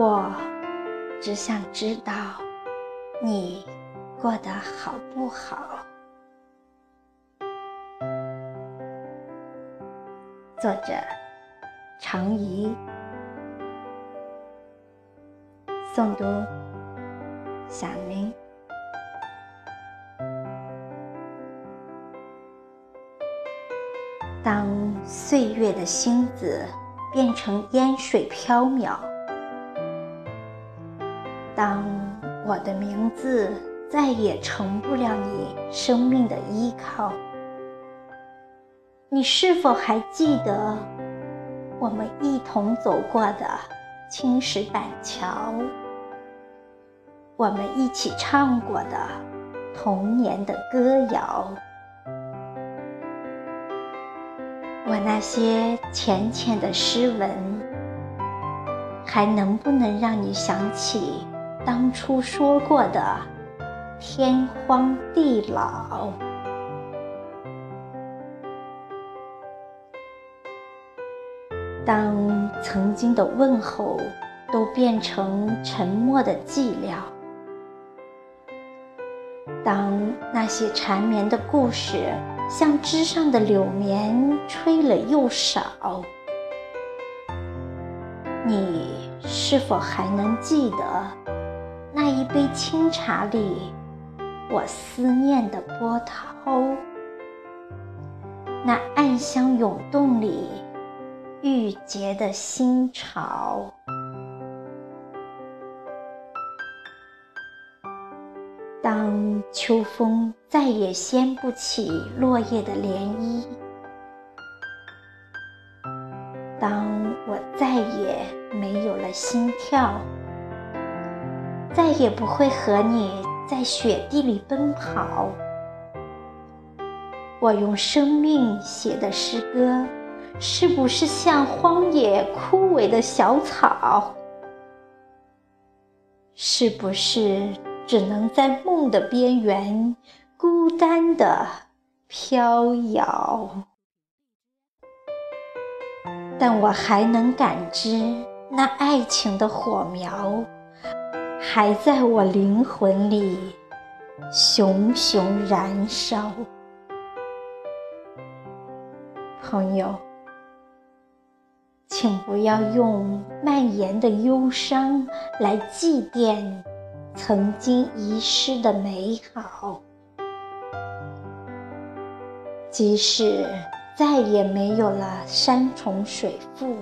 我只想知道你过得好不好。作者：常怡，诵读：小明。当岁月的星子变成烟水飘渺，当我的名字再也成不了你生命的依靠，你是否还记得我们一同走过的青石板桥？我们一起唱过的童年的歌谣？我那些浅浅的诗文，还能不能让你想起当初说过的天荒地老？当曾经的问候都变成沉默的寂寥，当那些缠绵的故事。像枝上的柳绵，吹了又少。你是否还能记得一杯清茶里我思念的波涛？那暗香涌动里郁结的心潮？当秋风再也掀不起落叶的涟漪，当我再也没有了心跳，再也不会和你在雪地里奔跑，我用生命写的诗歌，是不是像荒野枯萎的小草？是不是？只能在梦的边缘孤单的飘摇，但我还能感知那爱情的火苗，还在我灵魂里熊熊燃烧。朋友，请不要用蔓延的忧伤来祭奠。曾经遗失的美好，即使再也没有了山重水复，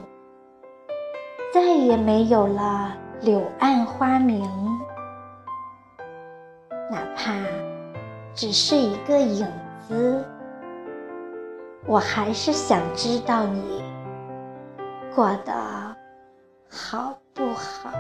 再也没有了柳暗花明，哪怕只是一个影子，我还是想知道你过得好不好。